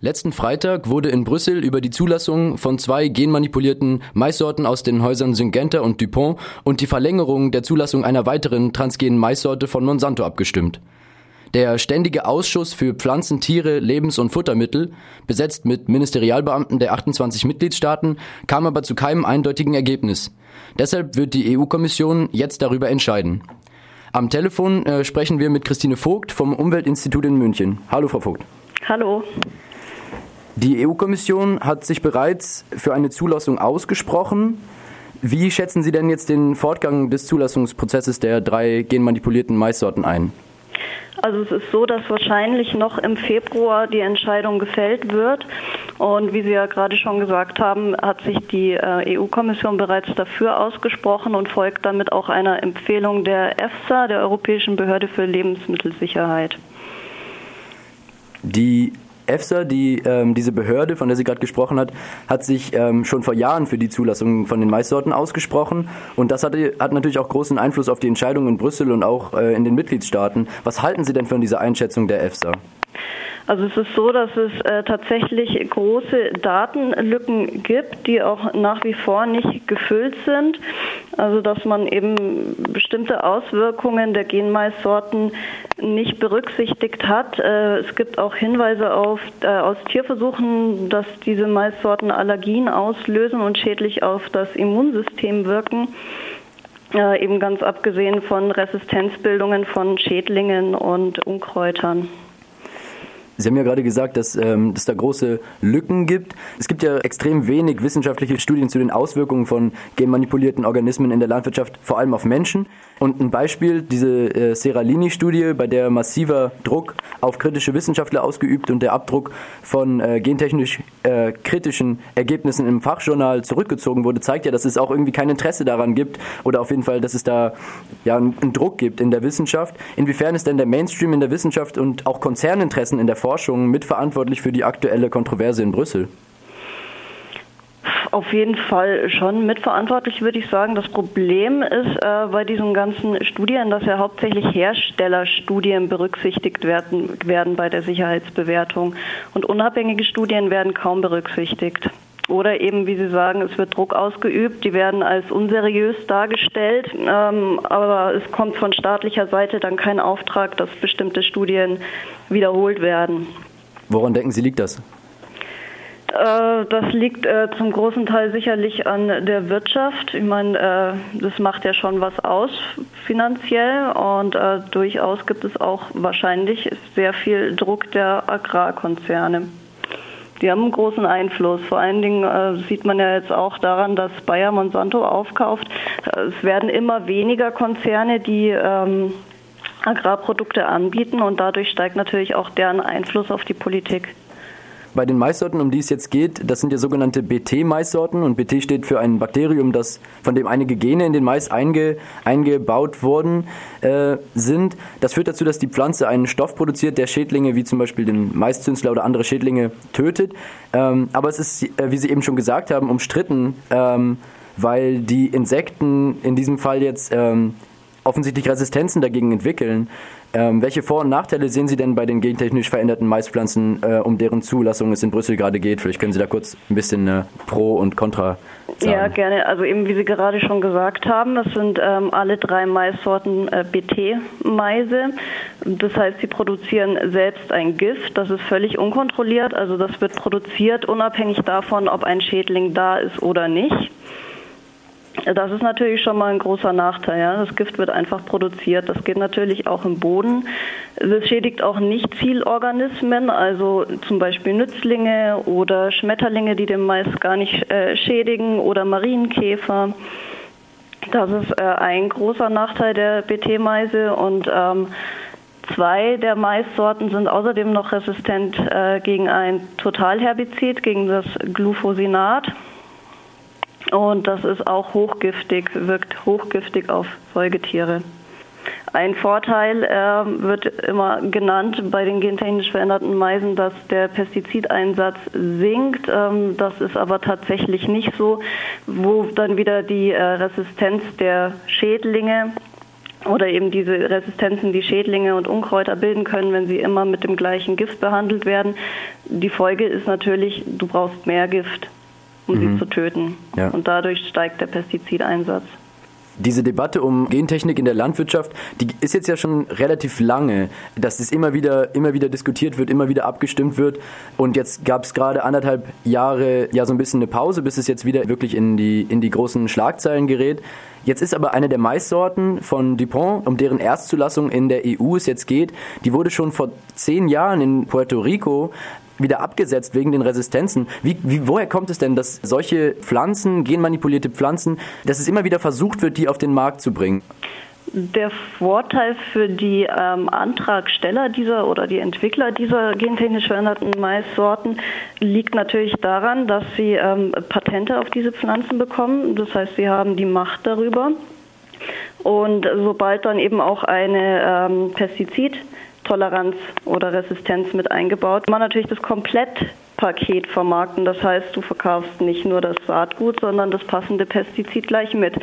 Letzten Freitag wurde in Brüssel über die Zulassung von zwei genmanipulierten Maissorten aus den Häusern Syngenta und Dupont und die Verlängerung der Zulassung einer weiteren transgenen Maissorte von Monsanto abgestimmt. Der Ständige Ausschuss für Pflanzen, Tiere, Lebens- und Futtermittel, besetzt mit Ministerialbeamten der 28 Mitgliedstaaten, kam aber zu keinem eindeutigen Ergebnis. Deshalb wird die EU-Kommission jetzt darüber entscheiden. Am Telefon äh, sprechen wir mit Christine Vogt vom Umweltinstitut in München. Hallo, Frau Vogt. Hallo. Die EU-Kommission hat sich bereits für eine Zulassung ausgesprochen. Wie schätzen Sie denn jetzt den Fortgang des Zulassungsprozesses der drei genmanipulierten Maissorten ein? Also es ist so, dass wahrscheinlich noch im Februar die Entscheidung gefällt wird. Und wie Sie ja gerade schon gesagt haben, hat sich die äh, EU-Kommission bereits dafür ausgesprochen und folgt damit auch einer Empfehlung der EFSA, der Europäischen Behörde für Lebensmittelsicherheit. Die EFSA, die, ähm, diese Behörde, von der sie gerade gesprochen hat, hat sich ähm, schon vor Jahren für die Zulassung von den Maissorten ausgesprochen. Und das hatte, hat natürlich auch großen Einfluss auf die Entscheidung in Brüssel und auch äh, in den Mitgliedstaaten. Was halten Sie denn von dieser Einschätzung der EFSA? Also es ist so, dass es äh, tatsächlich große Datenlücken gibt, die auch nach wie vor nicht gefüllt sind. Also dass man eben bestimmte Auswirkungen der Genmaissorten nicht berücksichtigt hat. Äh, es gibt auch Hinweise auf, äh, aus Tierversuchen, dass diese Maissorten Allergien auslösen und schädlich auf das Immunsystem wirken. Äh, eben ganz abgesehen von Resistenzbildungen von Schädlingen und Unkräutern. Sie haben ja gerade gesagt, dass ähm, es da große Lücken gibt. Es gibt ja extrem wenig wissenschaftliche Studien zu den Auswirkungen von genmanipulierten Organismen in der Landwirtschaft, vor allem auf Menschen. Und ein Beispiel, diese äh, Seralini-Studie, bei der massiver Druck auf kritische Wissenschaftler ausgeübt und der Abdruck von äh, gentechnisch äh, kritischen Ergebnissen im Fachjournal zurückgezogen wurde, zeigt ja, dass es auch irgendwie kein Interesse daran gibt oder auf jeden Fall, dass es da ja einen, einen Druck gibt in der Wissenschaft. Inwiefern ist denn der Mainstream in der Wissenschaft und auch Konzerninteressen in der Forschung mitverantwortlich für die aktuelle Kontroverse in Brüssel? Auf jeden Fall schon mitverantwortlich, würde ich sagen. Das Problem ist äh, bei diesen ganzen Studien, dass ja hauptsächlich Herstellerstudien berücksichtigt werden, werden bei der Sicherheitsbewertung. Und unabhängige Studien werden kaum berücksichtigt. Oder eben, wie Sie sagen, es wird Druck ausgeübt, die werden als unseriös dargestellt, ähm, aber es kommt von staatlicher Seite dann kein Auftrag, dass bestimmte Studien wiederholt werden. Woran denken Sie, liegt das? Äh, das liegt äh, zum großen Teil sicherlich an der Wirtschaft. Ich meine, äh, das macht ja schon was aus finanziell und äh, durchaus gibt es auch wahrscheinlich sehr viel Druck der Agrarkonzerne. Die haben einen großen Einfluss. Vor allen Dingen äh, sieht man ja jetzt auch daran, dass Bayer Monsanto aufkauft. Es werden immer weniger Konzerne, die ähm, Agrarprodukte anbieten und dadurch steigt natürlich auch deren Einfluss auf die Politik. Bei den Maissorten, um die es jetzt geht, das sind ja sogenannte BT-Maissorten und BT steht für ein Bakterium, das von dem einige Gene in den Mais einge, eingebaut worden äh, sind. Das führt dazu, dass die Pflanze einen Stoff produziert, der Schädlinge wie zum Beispiel den Maiszünsler oder andere Schädlinge tötet. Ähm, aber es ist, äh, wie Sie eben schon gesagt haben, umstritten, ähm, weil die Insekten in diesem Fall jetzt ähm, offensichtlich Resistenzen dagegen entwickeln. Ähm, welche Vor- und Nachteile sehen Sie denn bei den gentechnisch veränderten Maispflanzen, äh, um deren Zulassung es in Brüssel gerade geht? Vielleicht können Sie da kurz ein bisschen äh, Pro und Contra sagen. Ja, gerne. Also eben wie Sie gerade schon gesagt haben, das sind ähm, alle drei Maissorten äh, BT-Maise. Das heißt, sie produzieren selbst ein Gift. Das ist völlig unkontrolliert. Also das wird produziert unabhängig davon, ob ein Schädling da ist oder nicht. Das ist natürlich schon mal ein großer Nachteil. Ja. Das Gift wird einfach produziert. Das geht natürlich auch im Boden. Es schädigt auch nicht Zielorganismen, also zum Beispiel Nützlinge oder Schmetterlinge, die den Mais gar nicht äh, schädigen oder Marienkäfer. Das ist äh, ein großer Nachteil der BT-Meise und ähm, Zwei der Maissorten sind außerdem noch resistent äh, gegen ein Totalherbizid, gegen das Glufosinat. Und das ist auch hochgiftig, wirkt hochgiftig auf Säugetiere. Ein Vorteil äh, wird immer genannt bei den gentechnisch veränderten Meisen, dass der Pestizideinsatz sinkt. Ähm, das ist aber tatsächlich nicht so, wo dann wieder die äh, Resistenz der Schädlinge oder eben diese Resistenzen, die Schädlinge und Unkräuter bilden können, wenn sie immer mit dem gleichen Gift behandelt werden. Die Folge ist natürlich, du brauchst mehr Gift, um mhm. sie zu töten. Ja. Und dadurch steigt der Pestizideinsatz. Diese Debatte um Gentechnik in der Landwirtschaft, die ist jetzt ja schon relativ lange, dass es immer wieder, immer wieder diskutiert wird, immer wieder abgestimmt wird. Und jetzt gab es gerade anderthalb Jahre ja so ein bisschen eine Pause, bis es jetzt wieder wirklich in die, in die großen Schlagzeilen gerät. Jetzt ist aber eine der Maissorten von Dupont, um deren Erstzulassung in der EU es jetzt geht, die wurde schon vor zehn Jahren in Puerto Rico wieder abgesetzt wegen den Resistenzen. Wie, wie, woher kommt es denn, dass solche Pflanzen, genmanipulierte Pflanzen, dass es immer wieder versucht wird, die auf den Markt zu bringen? Der Vorteil für die ähm, Antragsteller dieser oder die Entwickler dieser gentechnisch veränderten Maissorten liegt natürlich daran, dass sie ähm, Patente auf diese Pflanzen bekommen. Das heißt, sie haben die Macht darüber. Und sobald dann eben auch eine ähm, Pestizid Toleranz oder Resistenz mit eingebaut. Man natürlich das Komplettpaket vermarkten. Das heißt, du verkaufst nicht nur das Saatgut, sondern das passende Pestizid gleich mit.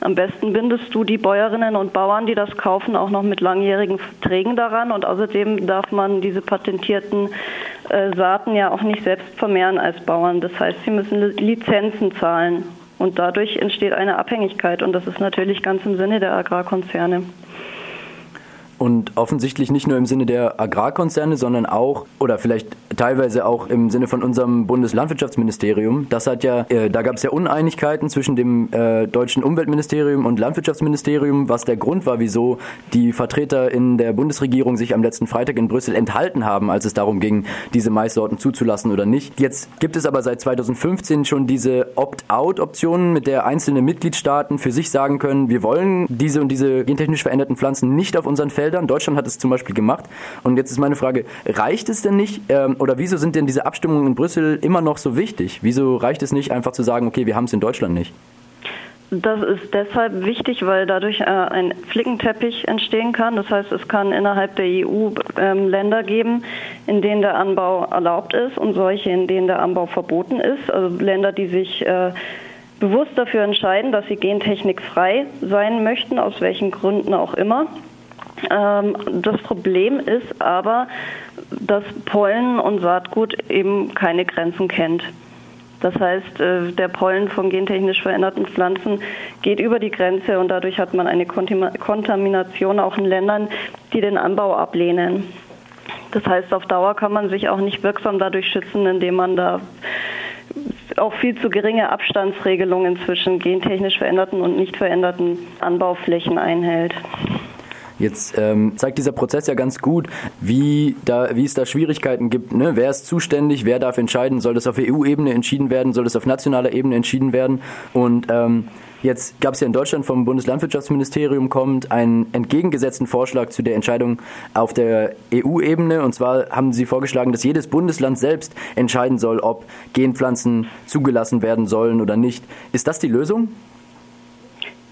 Am besten bindest du die Bäuerinnen und Bauern, die das kaufen, auch noch mit langjährigen Verträgen daran. Und außerdem darf man diese patentierten äh, Saaten ja auch nicht selbst vermehren als Bauern. Das heißt, sie müssen Lizenzen zahlen. Und dadurch entsteht eine Abhängigkeit. Und das ist natürlich ganz im Sinne der Agrarkonzerne. Und offensichtlich nicht nur im Sinne der Agrarkonzerne, sondern auch oder vielleicht teilweise auch im Sinne von unserem Bundeslandwirtschaftsministerium. Das hat ja, äh, da gab es ja Uneinigkeiten zwischen dem äh, deutschen Umweltministerium und Landwirtschaftsministerium, was der Grund war, wieso die Vertreter in der Bundesregierung sich am letzten Freitag in Brüssel enthalten haben, als es darum ging, diese Maissorten zuzulassen oder nicht. Jetzt gibt es aber seit 2015 schon diese Opt-out-Optionen, mit der einzelne Mitgliedstaaten für sich sagen können, wir wollen diese und diese gentechnisch veränderten Pflanzen nicht auf unseren Feldern Feldern. Deutschland hat es zum Beispiel gemacht. Und jetzt ist meine Frage, reicht es denn nicht ähm, oder wieso sind denn diese Abstimmungen in Brüssel immer noch so wichtig? Wieso reicht es nicht einfach zu sagen, okay, wir haben es in Deutschland nicht? Das ist deshalb wichtig, weil dadurch äh, ein Flickenteppich entstehen kann. Das heißt, es kann innerhalb der EU ähm, Länder geben, in denen der Anbau erlaubt ist und solche, in denen der Anbau verboten ist. Also Länder, die sich äh, bewusst dafür entscheiden, dass sie gentechnikfrei sein möchten, aus welchen Gründen auch immer. Ähm, das Problem ist aber, dass Pollen und Saatgut eben keine Grenzen kennt. Das heißt, äh, der Pollen von gentechnisch veränderten Pflanzen geht über die Grenze und dadurch hat man eine Kontamination auch in Ländern, die den Anbau ablehnen. Das heißt, auf Dauer kann man sich auch nicht wirksam dadurch schützen, indem man da auch viel zu geringe Abstandsregelungen zwischen gentechnisch veränderten und nicht veränderten Anbauflächen einhält. Jetzt ähm, zeigt dieser Prozess ja ganz gut, wie, da, wie es da Schwierigkeiten gibt. Ne? Wer ist zuständig? Wer darf entscheiden? Soll das auf EU-Ebene entschieden werden? Soll das auf nationaler Ebene entschieden werden? Und ähm, Jetzt gab es ja in Deutschland vom Bundeslandwirtschaftsministerium kommt einen entgegengesetzten Vorschlag zu der Entscheidung auf der EU-Ebene. Und zwar haben sie vorgeschlagen, dass jedes Bundesland selbst entscheiden soll, ob Genpflanzen zugelassen werden sollen oder nicht. Ist das die Lösung?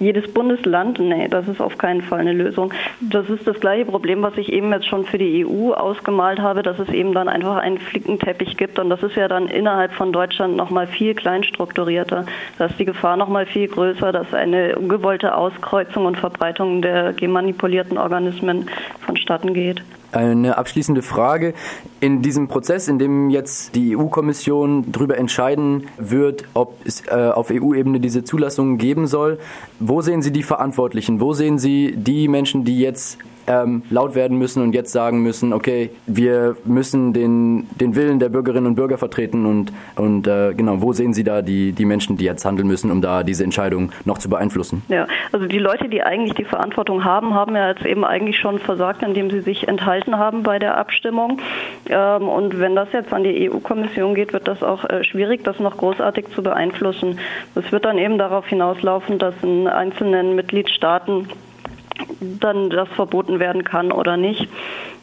Jedes Bundesland, nee, das ist auf keinen Fall eine Lösung. Das ist das gleiche Problem, was ich eben jetzt schon für die EU ausgemalt habe, dass es eben dann einfach einen Flickenteppich gibt und das ist ja dann innerhalb von Deutschland nochmal viel kleinstrukturierter. Da ist die Gefahr nochmal viel größer, dass eine ungewollte Auskreuzung und Verbreitung der gemanipulierten Organismen vonstatten geht. Eine abschließende Frage. In diesem Prozess, in dem jetzt die EU-Kommission darüber entscheiden wird, ob es äh, auf EU-Ebene diese Zulassungen geben soll, wo sehen Sie die Verantwortlichen? Wo sehen Sie die Menschen, die jetzt ähm, laut werden müssen und jetzt sagen müssen, okay, wir müssen den, den Willen der Bürgerinnen und Bürger vertreten und, und äh, genau, wo sehen Sie da die, die Menschen, die jetzt handeln müssen, um da diese Entscheidung noch zu beeinflussen? Ja, also die Leute, die eigentlich die Verantwortung haben, haben ja jetzt eben eigentlich schon versagt, indem sie sich enthalten haben bei der Abstimmung. Ähm, und wenn das jetzt an die EU-Kommission geht, wird das auch äh, schwierig, das noch großartig zu beeinflussen. Es wird dann eben darauf hinauslaufen, dass in einzelnen Mitgliedstaaten dann das verboten werden kann oder nicht.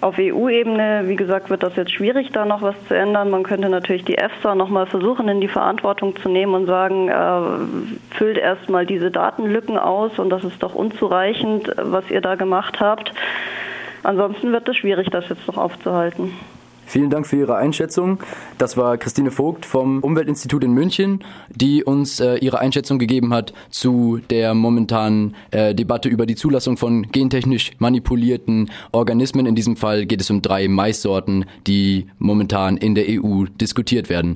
Auf EU-Ebene, wie gesagt, wird das jetzt schwierig, da noch was zu ändern. Man könnte natürlich die EFSA nochmal versuchen, in die Verantwortung zu nehmen und sagen, äh, füllt erstmal diese Datenlücken aus und das ist doch unzureichend, was ihr da gemacht habt. Ansonsten wird es schwierig, das jetzt noch aufzuhalten. Vielen Dank für Ihre Einschätzung. Das war Christine Vogt vom Umweltinstitut in München, die uns äh, ihre Einschätzung gegeben hat zu der momentanen äh, Debatte über die Zulassung von gentechnisch manipulierten Organismen. In diesem Fall geht es um drei Maissorten, die momentan in der EU diskutiert werden.